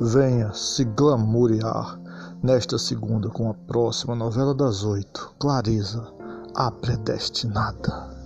Venha se glamourear nesta segunda com a próxima novela das oito, Clareza, a predestinada.